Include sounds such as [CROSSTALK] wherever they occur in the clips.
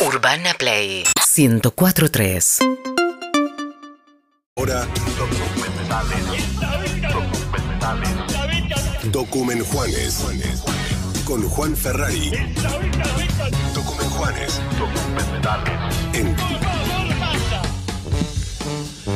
Urbana Play 1043. Ahora Document Juanes con Juan Ferrari. Document Juanes en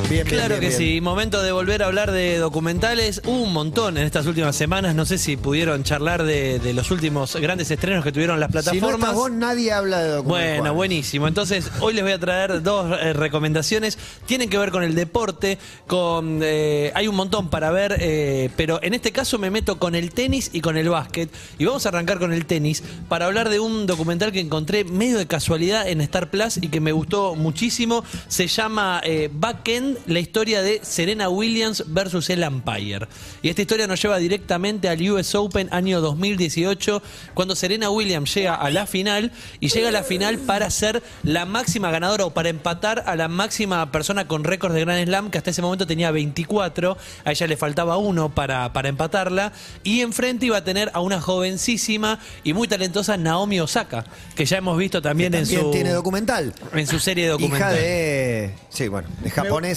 Bien, Claro bien, que sí, momento de volver a hablar de documentales. Hubo un montón en estas últimas semanas. No sé si pudieron charlar de, de los últimos grandes estrenos que tuvieron las Si no plataformas. estás vos, nadie habla de Document Bueno, buenísimo. Entonces, hoy les voy a traer dos eh, recomendaciones. Tienen que ver con el deporte, con eh, hay un montón para ver, eh, pero en este caso me meto con el tenis y con el básquet. Y vamos a arrancar con el tenis para hablar de un documental que encontré medio de casualidad en Star Plus y que me gustó muchísimo. Se llama eh, La historia de Serena Williams versus el Empire. Y esta historia nos lleva directamente al US Open año 2018, cuando Serena Williams llega a la final y llega a la final para ser la máxima ganadora o para empatar a la máxima persona con récord de Grand Slam, que hasta ese momento tenía 24. A ella le faltaba uno para, para empatarla. Y enfrente iba a tener a una jovencísima y muy talentosa Naomi Osaka, que ya hemos visto también, También en su. tiene documental. En su serie Hija documental. de. Sí, bueno, de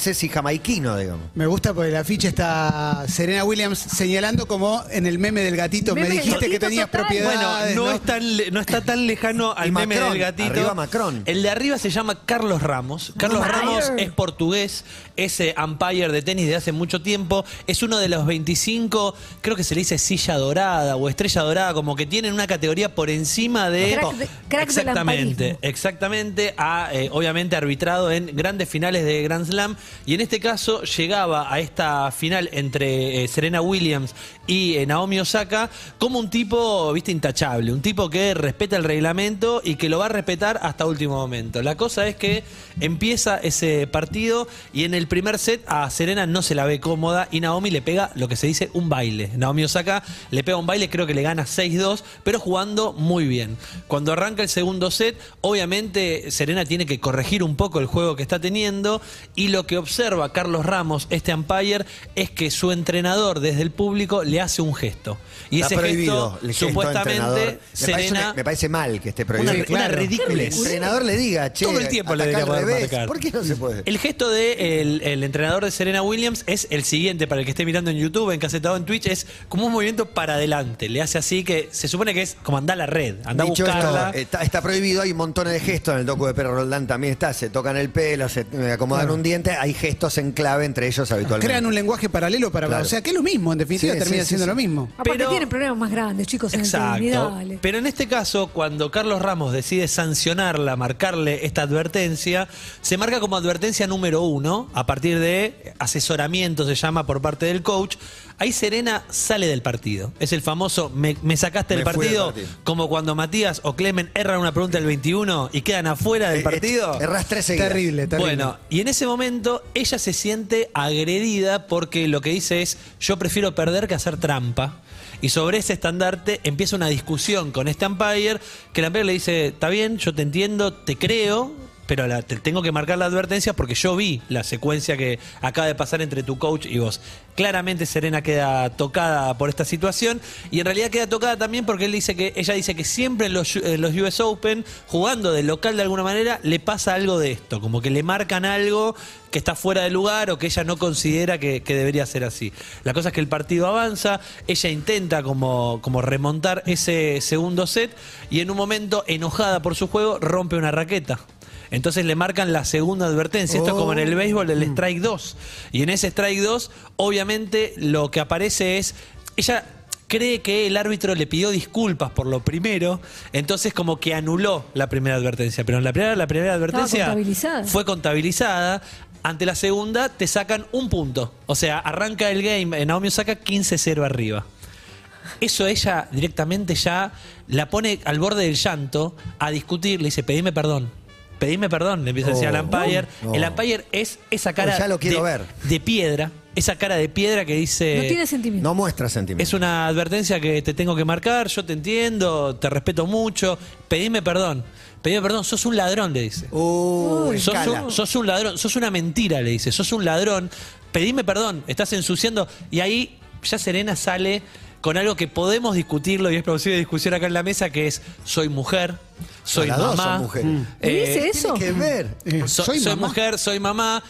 japoneses y jamaiquinos, digamos. Me gusta porque la ficha está Serena Williams señalando como en el meme del gatito. Meme Me del dijiste que tenías total. Bueno, propiedades. no, ¿no? Es tan, le- no está tan lejano al meme del gatito. arriba Macron. El de arriba se llama Carlos Ramos. Carlos Umpire. Ramos es portugués, es eh, umpire de tenis de hace mucho tiempo. Es uno de los 25, creo que se le dice silla dorada o estrella dorada, como que tienen una categoría por encima de. Crack de- crack del exactamente, umpirismo. exactamente. Ha eh, obviamente arbitrado en grandes finales de Grand Slam. Y en este caso llegaba a esta final entre eh, Serena Williams y eh, Naomi Osaka como un tipo, viste, intachable. Un tipo que respeta el reglamento y que lo va a respetar hasta último momento. La cosa es que empieza ese partido y en el primer set a Serena no se la ve cómoda y Naomi le pega lo que se dice un baile. Naomi Osaka le pega un baile, creo que le gana 6-2, pero jugando muy bien. Cuando arranca el segundo set, obviamente Serena tiene que corregir un poco el juego que está teniendo y lo que observa Carlos Ramos, este umpire, es que su entrenador desde el público le hace un gesto. Y Está ese prohibido gesto, el gesto supuestamente, Me parece, Serena... me parece mal que esté prohibido. Una, Que una el entrenador le diga, che, Todo el tiempo le poder revés. ¿Por qué no se puede? El gesto de el, entrenador de Serena Williams es el siguiente, para el que esté mirando en YouTube, en casetado en Twitch, es como un movimiento para adelante. Le hace así que se supone que es como andar a la red, anda a esto, está, está prohibido, hay un montón de gestos en el docu de Perro Roldán también está, se tocan el pelo, se eh, acomodan un diente, hay gestos en clave entre ellos habitualmente. Crean un lenguaje paralelo para. Claro. O sea, que es lo mismo, en definitiva Sí, termina sí, siendo sí. lo mismo. Aparte Pero- tienen problemas más grandes, chicos, en Exacto. Pero en este caso, cuando Carlos Ramos decide sancionarla, marcarle esta advertencia, se marca como advertencia número uno, a partir de asesoramiento, se llama por parte del coach. Ahí Serena sale del partido. Es el famoso me, me sacaste del Me partido, partido. como cuando Matías o Clemen erran una pregunta del 21 y quedan afuera del Eh, partido. eh, Errás tres seguidas. Terrible, terrible. Bueno, y en ese momento ella se siente agredida porque lo que dice es, yo prefiero perder que hacer trampa. Y sobre ese estandarte empieza una discusión con este umpire, que el umpire le dice, está bien, yo te entiendo, te creo, pero te tengo que marcar la advertencia porque yo vi la secuencia que acaba de pasar entre tu coach y vos. Claramente Serena queda tocada por esta situación y en realidad queda tocada también porque él dice que ella dice que siempre en los, US Open, jugando de local de alguna manera, le pasa algo de esto, como que le marcan algo que está fuera de lugar o que ella no considera que, que debería ser así. La cosa es que el partido avanza, ella intenta como, como remontar ese segundo set y en un momento, enojada por su juego, rompe una raqueta. Entonces le marcan la segunda advertencia. Esto es como en el béisbol, el strike 2. Y en ese strike 2, obviamente, lo que aparece es. Ella cree que el árbitro le pidió disculpas por lo primero, entonces como que anuló la primera advertencia. Pero en la primera, la primera advertencia contabilizada. fue contabilizada. Ante la segunda te sacan un punto. O sea, arranca el game, eh, Naomi saca 15-0 arriba. Eso ella directamente ya la pone al borde del llanto a discutir, le dice, pedime perdón. Pedime perdón, le empieza a decir Oh, al umpire. no. El umpire es esa cara Oh, ya lo quiero de, ver. de piedra, esa cara de piedra que dice... no tiene sentimiento. No muestra sentimiento. Es una advertencia que te tengo que marcar, yo te entiendo, te respeto mucho, pedime perdón. Pedime perdón, sos un ladrón, le dice. Uy. Sos escala. un, sos un ladrón, sos una mentira, le dice. Sos un ladrón. Pedime perdón, estás ensuciando. Y ahí ya Serena sale con algo que podemos discutirlo y es producido de discusión acá en la mesa, que es soy mujer, soy Las dos mamá. son mujeres. ¿Y dice Tiene eso? que ver. Eh, So- soy soy, mamá. mujer, soy mamá.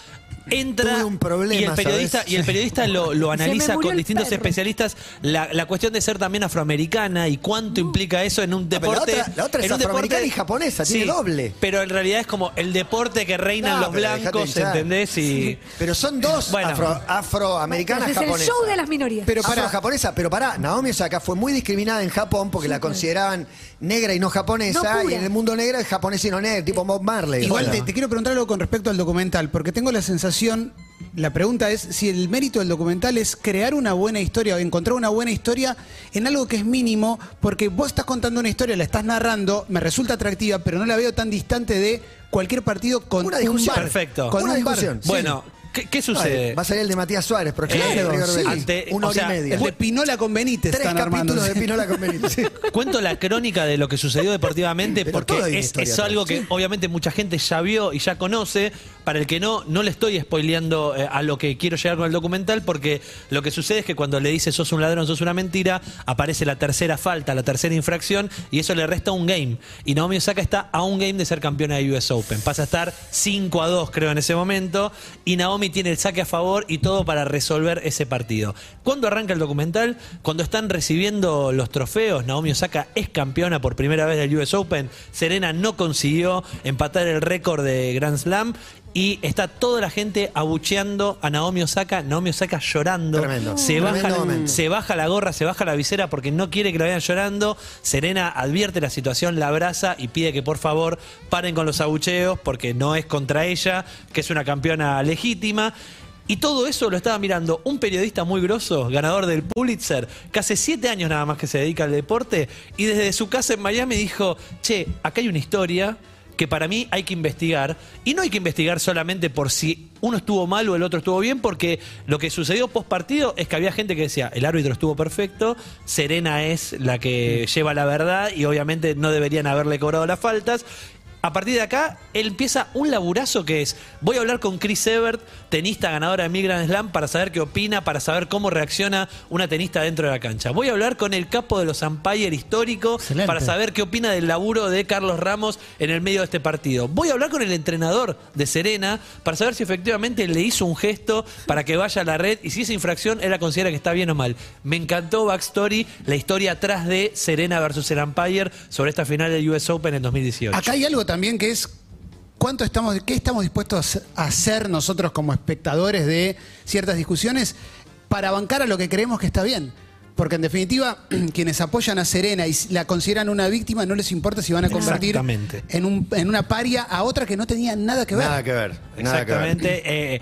Entra Tuve un problema, y el periodista ¿sabes? y el periodista lo, analiza con el distintos perro. especialistas la, la cuestión de ser también afroamericana y cuánto implica eso en un la deporte otra- la otra es en un afroamericana y japonesa, tiene doble. pero en realidad es como el deporte que reinan No, los blancos. ¿entendés? y Pero son dos Bueno. afro- afroamericanas Es el japonesas. show de las minorías. Pero para- Afro-japonesa, pero pará, Naomi Osaka fue muy discriminada en Japón porque la consideraban negra y no japonesa, No y en el mundo negro es japonesa y no negra, tipo Bob Marley. Igual Bueno. te, te quiero preguntar algo con respecto al documental, porque tengo la sensación, la pregunta es si el mérito del documental es crear una buena historia o encontrar una buena historia en algo que es mínimo, porque vos estás contando una historia, la estás narrando, me resulta atractiva, pero no la veo tan distante de cualquier partido con Una un discusión. bar. Perfecto. Con Una un bar. discusión. Sí. bueno ¿qué, qué sucede? Ay, Va a salir el de Matías Suárez, pero Claro, sí. Ante- una o hora sea, y media. El de Pinola con Benítez Tres están armando. capítulos de Pinola con Benítez. sí. [LAUGHS] Cuento la crónica de lo que sucedió deportivamente Pero porque es, algo que obviamente mucha gente ya vio y ya conoce. Para el que no, no le estoy spoileando eh, a lo que quiero llegar con el documental porque lo que sucede es que cuando le dice sos un ladrón, sos una mentira, aparece la tercera falta, la tercera infracción y eso le resta un game. Y Naomi Osaka está a un game de ser campeona de US Open. Pasa a estar 5 a 2 creo en ese momento y Naomi tiene el saque a favor y todo para resolver ese partido. ¿Cuándo arranca el documental? Cuando están recibiendo los trofeos, Naomi Osaka es campeona por primera vez del US Open, Serena no consiguió empatar el récord de Grand Slam y está toda la gente abucheando a Naomi Osaka, Naomi Osaka llorando, Tremendo. se baja, se baja la gorra, se baja la visera porque no quiere que la vean llorando. Serena advierte la situación, la abraza y pide que por favor paren con los abucheos porque no es contra ella, que es una campeona legítima. Y todo eso lo estaba mirando un periodista muy grosso, ganador del Pulitzer, que hace siete años nada más que se dedica al deporte, y desde su casa en Miami dijo, che, acá hay una historia que para mí hay que investigar, y no hay que investigar solamente por si uno estuvo mal o el otro estuvo bien, porque lo que sucedió post partido es que había gente que decía, el árbitro estuvo perfecto, Serena es la que lleva la verdad y obviamente no deberían haberle cobrado las faltas. A partir de acá, él empieza un laburazo que es, voy a hablar con Chris Evert, tenista ganadora de Mil Grand Slam, para saber qué opina, para saber cómo reacciona una tenista dentro de la cancha. Voy a hablar con el capo de los umpire histórico, Excelente. para saber qué opina del laburo de Carlos Ramos en el medio de este partido. Voy a hablar con el entrenador de Serena, para saber si efectivamente le hizo un gesto para que vaya a la red y si esa infracción él la considera que está bien o mal. Me encantó Backstory, la historia atrás de Serena versus el umpire sobre esta final del US Open en 2018. Acá hay algo también que es cuánto estamos, qué estamos dispuestos a hacer nosotros como espectadores de ciertas discusiones para bancar a lo que creemos que está bien. Porque en definitiva, [CLEARS THROAT] quienes apoyan a Serena y la consideran una víctima, no les importa si van a convertir Exactamente. en, un, en una paria a otra que no tenía nada que ver. Nada que ver. Nada que ver. Exactamente. eh,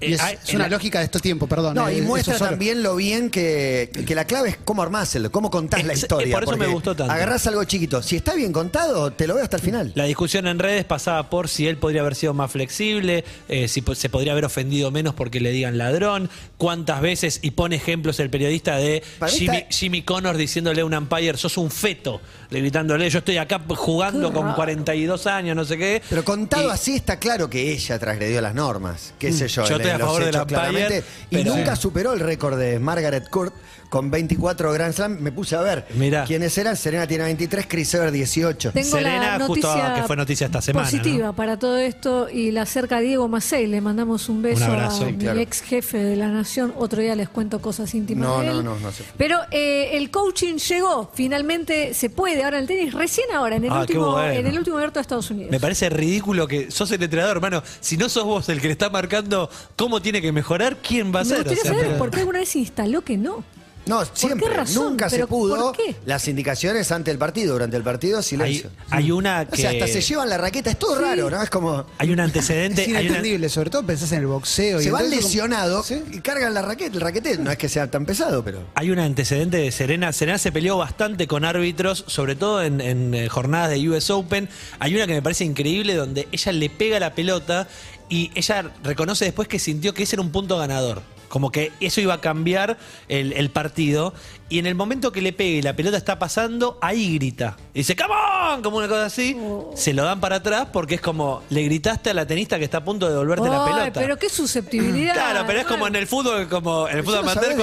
Y es, eh, es una lógica de estos tiempos, perdón. No, eh, y eso muestra también lo bien que, que la clave es cómo armáselo, cómo contás la historia. por eso me gustó tanto. Agarrás algo chiquito. Si está bien contado, te lo veo hasta el final. La discusión en redes pasaba por si él podría haber sido más flexible, eh, si se podría haber ofendido menos porque le digan ladrón, cuántas veces, y pone ejemplos el periodista de Jimmy, está- Jimmy Connors diciéndole a un umpire, sos un feto, le gritándole, yo estoy acá jugando con raro. 42 años, no sé qué. Pero contado Y- así está claro que ella transgredió las normas. Qué sé yo. Yo en estoy a favor hechos, umpire, claramente. Y pero- nunca superó el récord de Margaret Court con 24 Grand Slam. Me puse a ver Mirá. quiénes eran. Serena tiene 23, Chris Evert 18. Tengo Serena, la justo noticia que fue noticia esta semana, Positiva ¿no? para todo esto y la acerca a Diego Macei. Le mandamos un beso Un abrazo. a Sí, mi ex jefe de la Nación. Otro día les cuento cosas íntimas No, de él. no, no, no se- Pero eh, el coaching llegó. Finalmente se puede ahora en el tenis. Recién ahora, en el, Ah, último, bueno. en el último abierto de Estados Unidos. Me parece ridículo que sos el entrenador, hermano. Si no sos vos el que le está marcando cómo tiene que mejorar, ¿quién va a Me ser? gustaría O sea, saber pero- por qué alguna vez se instaló que no. No, siempre. qué razón? Nunca se ¿Pero pudo. por qué? Las indicaciones ante el partido, durante el partido, hay, silencio. hay una O que... sea, hasta se llevan la raqueta. Es todo raro, ¿no? Es como. Hay un antecedente... [LAUGHS] Es hay una- inentendible, sobre todo pensás en el boxeo. y Se van entonces como- lesionados ¿Sí? y cargan la raqueta. El raquete no es que sea tan pesado, pero. Hay un antecedente de Serena. Serena se peleó bastante con árbitros, sobre todo en, en, eh, jornadas de US Open. Hay una que me parece increíble donde ella le pega la pelota y ella reconoce después que sintió que ese era un punto ganador. Como que eso iba a cambiar el, partido. Y en el momento que le pegue y la pelota está pasando, ahí grita. Y dice, ¡Come on! Como una cosa así. Se lo dan para atrás porque es como, le gritaste a la tenista que está a punto de devolverte la pelota. pero qué susceptibilidad. Claro, pero es como en el fútbol, como en el fútbol amateur,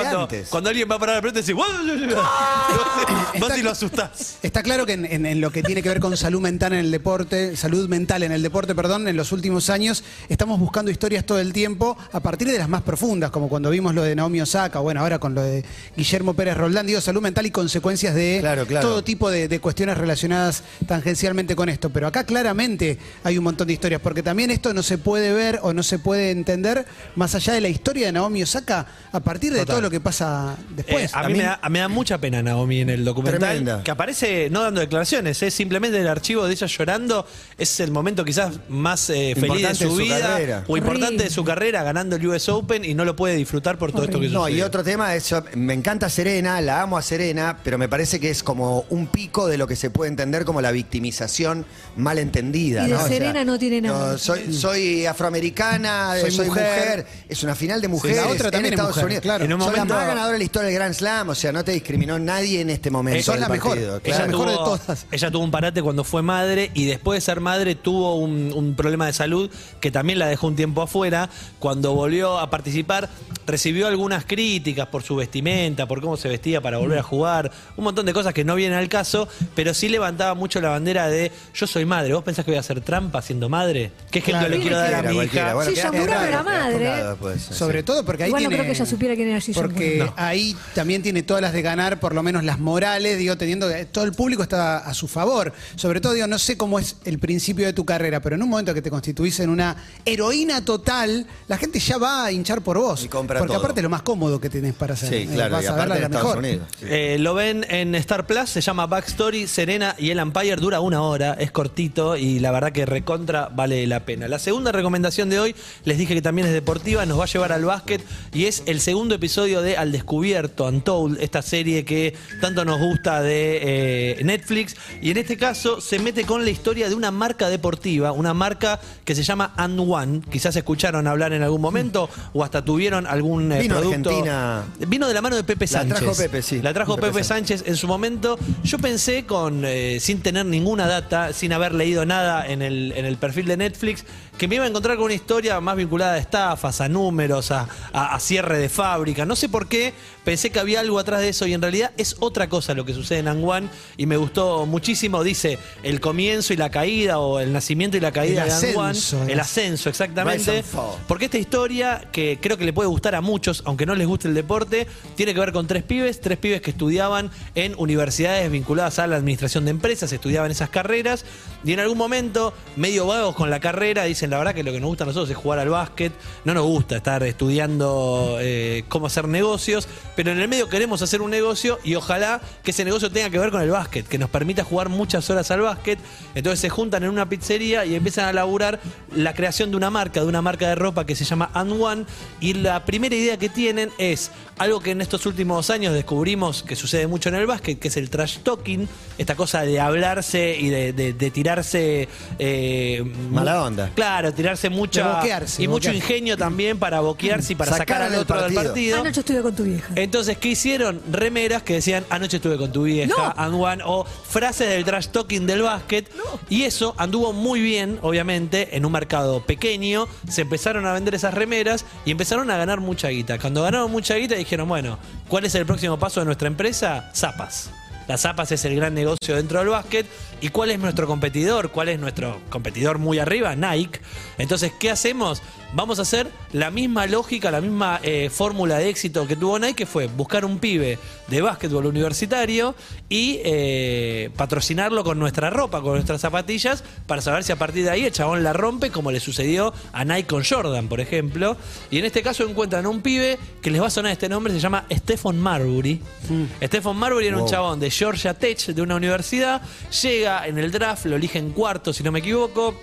cuando, alguien va a parar la pelota y decís, [LAUGHS] vos y lo asustás. Está claro que en, en- en lo que tiene que ver con salud mental en el deporte, salud mental en el deporte, perdón, en los últimos años estamos buscando historias todo el tiempo a partir de las más profundas, como cuando vimos lo de Naomi Osaka, bueno, ahora con lo de Guillermo Pérez Roldán, digo, salud mental y consecuencias de Claro, claro. todo tipo de, de cuestiones relacionadas tangencialmente con esto. Pero acá claramente hay un montón de historias, porque también esto no se puede ver o no se puede entender más allá de la historia de Naomi Osaka a partir de Total. todo lo que pasa después. Eh, a mí me da, me da mucha pena Naomi en el documental. Tremenda. Que aparece no dando declaraciones, es simplemente el archivo de ella llorando. Es el momento quizás más eh, feliz de Importante su de su vida carrera. o importante Horrible. de su carrera, ganando el US Open y no lo puede disfrutar por todo esto que Horrible. No, sucede. y otro tema es, me encanta Serena, la amo a Serena, pero me parece que es como un pico de lo que se puede entender como la victimización mal entendida. Y de ¿no? O sea, Serena no tiene nada. soy, soy afroamericana, Soy soy, mujer. mujer. es una final de mujeres la otra también en es Estados mujer, Unidos. claro. En un soy momento- la más ganadora de la historia del Grand Slam, o sea, no te discriminó nadie en este momento. Sos del la mejor. partido, Ella claro. la mejor de todas. Ella tuvo un parate cuando fue madre y después de ser madre tuvo un, un problema de salud que también la dejó un tiempo afuera. Cuando volvió a participar, recibió algunas críticas por su vestimenta, por cómo se vestía para volver a jugar, un montón de cosas que no vienen al caso, pero sí levantaba mucho la bandera de yo soy madre. ¿Vos pensás que voy a hacer trampa siendo madre? ¿Qué ejemplo Claro. le quiero dar a mi hija? Bueno, Sí, quedás Yamura tocado, era quedás madre. tocado después, sí. Sobre todo porque ahí Igual no tiene... creo que ella supiera quién era Gigi Porque ahí también tiene todas las de ganar, por lo menos las morales, digo, teniendo que todo el público está a su favor. Sobre todo, digo, no sé cómo es el principio de tu carrera, pero en un momento que te constituís en una heroína total, la gente ya va a hinchar por vos. Y compra porque todo. aparte es lo más cómodo que tenés para hacer. Sí, Eh, claro, vas y a aparte verla en la Estados mejor. Sí. Eh, lo ven en Star Plus, se llama Backstory, Serena y el Empire, dura una hora, es cortito y la verdad que recontra vale la pena. La segunda recomendación de hoy, les dije que también es deportiva, nos va a llevar al básquet y es el segundo episodio de Al Descubierto, Untold, esta serie que tanto nos gusta de eh, Netflix y en este caso se mete con la historia de una marca deportiva, una marca que se llama And One, quizás escucharon hablar en algún momento o hasta tuvieron algún eh, Vino producto. Argentina. Vino de la mano de Pepe La Sánchez. trajo Pepe, sí. La trajo Pepe Pepe Sánchez en su momento. Yo pensé con, eh, sin tener ninguna data, sin haber leído nada en el, en el perfil de Netflix, que me iba a encontrar con una historia más vinculada a estafas, a números, a, a- a cierre de fábrica. No sé por qué, pensé que había algo atrás de eso y en realidad es otra cosa lo que sucede en Anguan y me gustó muchísimo. Dice el comienzo y la caída o el nacimiento y la caída El de Anguan. ascenso, El ascenso, exactamente. Porque esta historia, que creo que le puede gustar a muchos, aunque no les guste el deporte, tiene que ver con tres pibes, tres pibes que estudiaban en universidades vinculadas a la administración de empresas, estudiaban esas carreras, y en algún momento, medio vagos con la carrera, dicen la verdad que lo que nos gusta a nosotros es jugar al básquet, no nos gusta estar estudiando eh, cómo hacer negocios, pero en el medio queremos hacer un negocio y ojalá que ese negocio tenga que ver con el básquet, que nos permita jugar muchas horas al básquet, entonces se juntan en una pizzería y empiezan a laburar la creación de una marca, de una marca de ropa que se llama And One, y la primera idea que tienen es algo que en estos últimos años descubrimos que sucede mucho en el básquet, que es el trash talking, esta cosa de hablarse y de, de- de tirarse... eh, Mala onda. Claro, tirarse mucha... De boquearse, y mucho ingenio también para boquearse y para Sacar sacar al otro del partido. partido. Anoche estuve con tu vieja. Entonces, ¿qué hicieron? Remeras que decían, anoche estuve con tu vieja, No. and one", o frases del trash talking del básquet. Y eso anduvo muy bien, obviamente, en un mercado pequeño. Se empezaron a vender esas remeras y empezaron a ganar mucha guita. Cuando ganaron mucha guita dijeron, bueno, ¿cuál es el próximo paso de nuestra empresa? Zapas. Las zapas es el gran negocio dentro del básquet. ¿Y cuál es nuestro competidor? ¿Cuál es nuestro competidor muy arriba? Nike. Entonces, ¿qué hacemos? Vamos a hacer la misma lógica, la misma eh, fórmula de éxito que tuvo Nike, que fue buscar un pibe de básquetbol universitario y eh, patrocinarlo con nuestra ropa, con nuestras zapatillas, para saber si a partir de ahí el chabón la rompe, como le sucedió a Nike con Jordan, por ejemplo. Y en este caso encuentran a un pibe que les va a sonar este nombre, se llama Stephen Marbury. Stephen Marbury era un chabón de Georgia Tech, de una universidad, llega en el draft, lo eligen cuarto, si no me equivoco.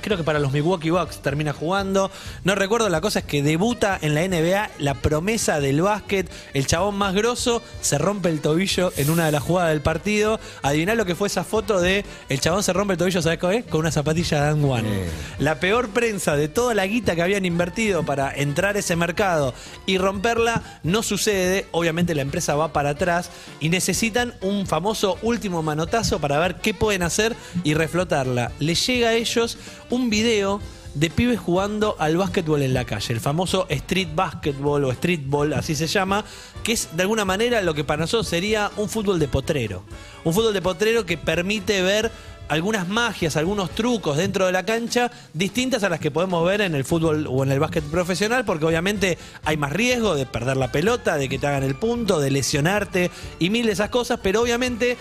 Creo que para los Milwaukee Bucks termina jugando. No recuerdo, la cosa es que debuta en la NBA la promesa del básquet, el chabón más grosso, se rompe el tobillo en una de las jugadas del partido. Adiviná lo que fue esa foto de el chabón se rompe el tobillo, ¿sabes qué? Con una zapatilla de Dan One. La peor prensa de toda la guita que habían invertido para entrar a ese mercado y romperla no sucede. Obviamente la empresa va para atrás y necesitan un famoso último manotazo para ver qué pueden hacer y reflotarla. Les llega a ellos un video de pibes jugando al básquetbol en la calle, el famoso street basketball o streetball, así se llama, que es de alguna manera lo que para nosotros sería un fútbol de potrero. Un fútbol de potrero que permite ver algunas magias, algunos trucos dentro de la cancha distintas a las que podemos ver en el fútbol o en el básquet profesional, porque obviamente hay más riesgo de perder la pelota, de que te hagan el punto, de lesionarte y mil de esas cosas, pero obviamente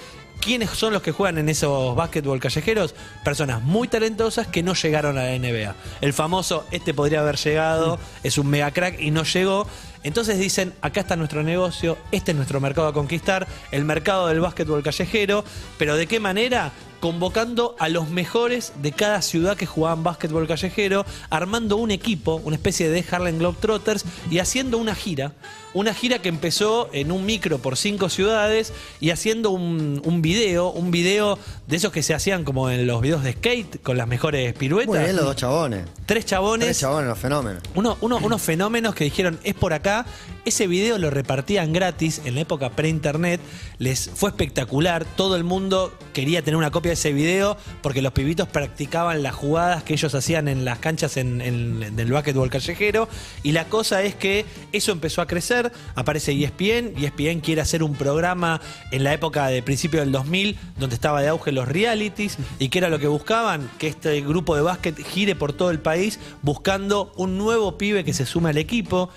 ¿Quiénes son los que juegan en esos básquetbol callejeros? Personas muy talentosas que no llegaron a la NBA. El famoso, este podría haber llegado, es un mega crack y no llegó. Entonces dicen, acá está nuestro negocio, este es nuestro mercado a conquistar, el mercado del básquetbol callejero, pero ¿de qué manera? Convocando a los mejores de cada ciudad que jugaban básquetbol callejero, armando un equipo, una especie de Harlem Globetrotters y haciendo una gira. Una gira que empezó en un micro por cinco ciudades y haciendo un, un video, un video de esos que se hacían como en los videos de skate, con las mejores piruetas. Muy bien los dos chabones. Tres chabones. Tres chabones, los fenómenos. Uno- uno- unos fenómenos que dijeron, es por acá. Ese video lo repartían gratis en la época pre-internet. Les fue espectacular. Todo el mundo quería tener una copia de ese video porque los pibitos practicaban las jugadas que ellos hacían en las canchas en, del básquetbol callejero. Y la cosa es que eso empezó a crecer. Aparece ESPN. ESPN quiere hacer un programa en la época de principio del 2000 donde estaba de auge los realities. ¿Y que era lo que buscaban? Que este grupo de básquet gire por todo el país buscando un nuevo pibe que se sume al equipo.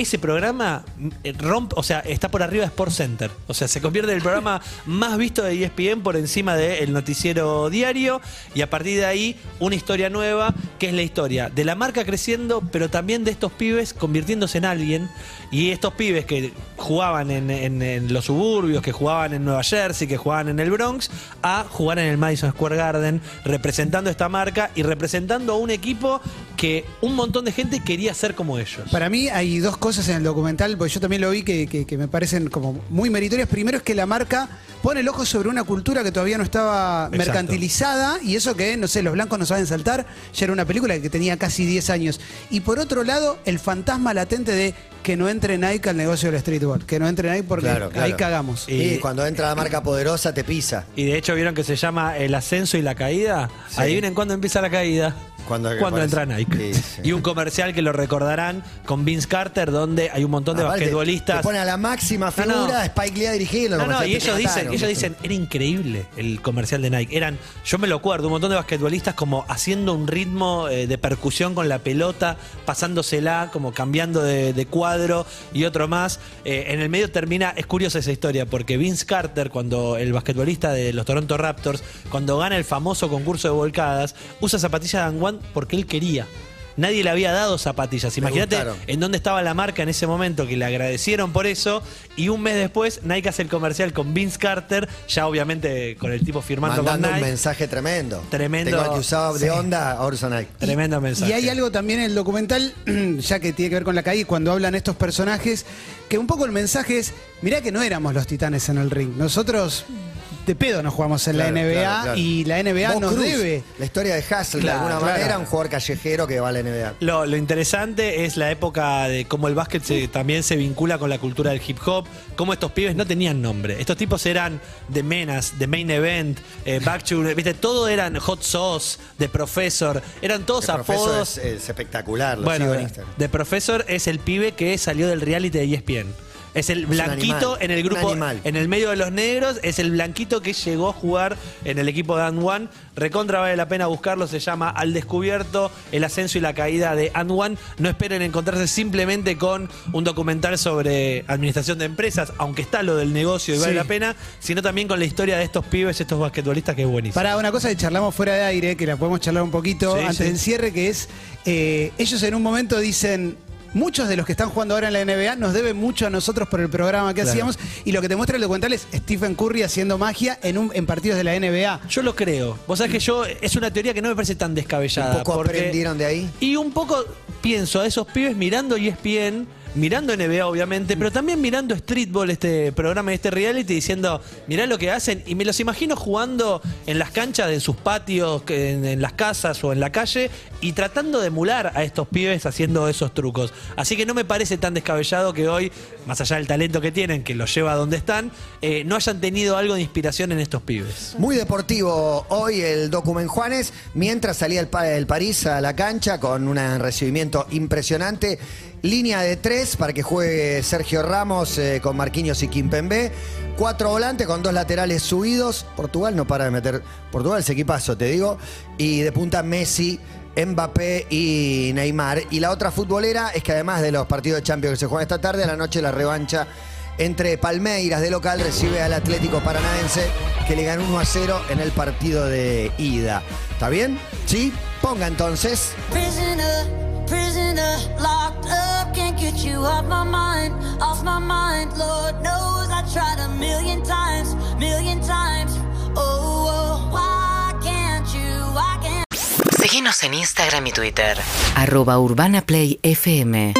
Ese programa eh, rompe, o sea, está por arriba de Sport Center. O sea, se convierte en el programa [LAUGHS] más visto de ESPN por encima del noticiero diario. Y a partir de ahí, una historia nueva, que es la historia de la marca creciendo, pero también de estos pibes convirtiéndose en alguien. Y estos pibes que jugaban en, en- en los suburbios, que jugaban en Nueva Jersey, que jugaban en el Bronx, a jugar en el Madison Square Garden, representando esta marca y representando a un equipo que un montón de gente quería ser como ellos. Para mí hay dos cosas en el documental, porque yo también lo vi que, que- que me parecen como muy meritorias. Primero es que la marca pone el ojo sobre una cultura que todavía no estaba Exacto. mercantilizada y eso que, no sé, los blancos no saben saltar, ya era una película que tenía casi 10 años. Y por otro lado, el fantasma latente de que no entre Nike al negocio del streetball, que no entre Nike porque Claro, claro. ahí cagamos. Y Y- cuando entra la marca poderosa te pisa. Y de hecho, ¿vieron que se llama el ascenso y la caída? Sí. Adivinen cuándo empieza la caída. Cuando- Cuando entra Nike. Sí, sí. Y un comercial que lo recordarán con Vince Carter, donde hay un montón de Aparte, basquetbolistas. Te pone a la máxima No, figura no. Spike Lee a dirigirlo. No, no, y ellos dicen, ellos dicen, era increíble el comercial de Nike. Eran, yo me lo acuerdo, un montón de basquetbolistas como haciendo un ritmo eh, de percusión con la pelota, pasándosela, como cambiando de, de y otro más. Eh, en el medio termina, es curiosa esa historia, porque Vince Carter, cuando el basquetbolista de los Toronto Raptors, cuando gana el famoso concurso de volcadas, usa zapatillas Dan One porque él quería. Nadie le había dado zapatillas. Me Imagínate en dónde estaba la marca en ese momento, que le agradecieron por eso. Y un mes después, Nike hace el comercial con Vince Carter, ya obviamente con el tipo firmando Mandando con un mensaje tremendo. Tremendo. Tengo que usaba de Sí. onda, usa Nike. Tremendo mensaje. Y hay algo también en el documental, [CLEARS THROAT] ya que tiene que ver con la caída, cuando hablan estos personajes, que un poco el mensaje es, mirá que no éramos los titanes en el ring. Nosotros de pedo nos jugamos en Claro, la NBA claro, claro. y la NBA nos Cruz, debe. La historia de Hassel, Claro, de alguna claro. manera, un jugador callejero que va a la NBA. Lo, lo interesante es la época de cómo el básquet se- también se vincula con la cultura del hip hop, cómo estos pibes no tenían nombre. Estos tipos eran de Menas, de Main Event, eh, Back to, viste, todo eran Hot Sauce, de Professor, eran todos El profesor apodos. es, es espectacular, lo Bueno, sigo en Instagram. de Professor es el pibe que salió del reality de ESPN. Es el blanquito animal, en el grupo, en el medio de los negros, es el blanquito que llegó a jugar en el equipo de And One. Recontra vale la pena buscarlo, se llama Al Descubierto, el ascenso y la caída de And One. No esperen encontrarse simplemente con un documental sobre administración de empresas, aunque está lo del negocio y vale Sí. la pena, sino también con la historia de estos pibes, estos basquetbolistas que es buenísimo. Para una cosa que charlamos fuera de aire, que la podemos charlar un poquito Sí, antes sí. del cierre, que es, eh, ellos en un momento dicen, muchos de los que están jugando ahora en la NBA nos deben mucho a nosotros por el programa que Claro. hacíamos. Y lo que te muestra el documental es Stephen Curry haciendo magia en, un, en partidos de la NBA. Yo lo creo. Vos sabés que yo, es una teoría que no me parece tan descabellada. Un poco porque- aprendieron de ahí. Y un poco pienso a esos pibes mirando E ESPN, mirando NBA obviamente, pero también mirando Streetball, este programa, este reality, diciendo, mirá lo que hacen, y me los imagino jugando en las canchas de sus patios, en, en las casas o en la calle, y tratando de emular a estos pibes haciendo esos trucos. Así que no me parece tan descabellado que hoy, más allá del talento que tienen, que los lleva a donde están, eh, no hayan tenido algo de inspiración en estos pibes. Muy deportivo hoy el Document Juanes, mientras salía el, pa- el París a la cancha con un recibimiento impresionante. Línea de tres para que juegue Sergio Ramos eh, con Marquinhos y Kimpembe. Cuatro volantes con dos laterales subidos. Portugal no para de meter. Portugal es equipazo, te digo. Y de punta Messi. Mbappé y Neymar. Y la otra futbolera es que además de los partidos de Champions que se juegan esta tarde, a la noche la revancha entre Palmeiras de local recibe al Atlético Paranaense que le ganó 1 a 0 en el partido de ida. ¿Está bien? ¿Sí? Ponga entonces. Prisoner, prisoner, get you off my mind, off my mind. Lord knows I tried a million times, million times. Oh, oh, why can't you, why can't Síguenos en Instagram y Twitter. Arroba Urbana Play FM.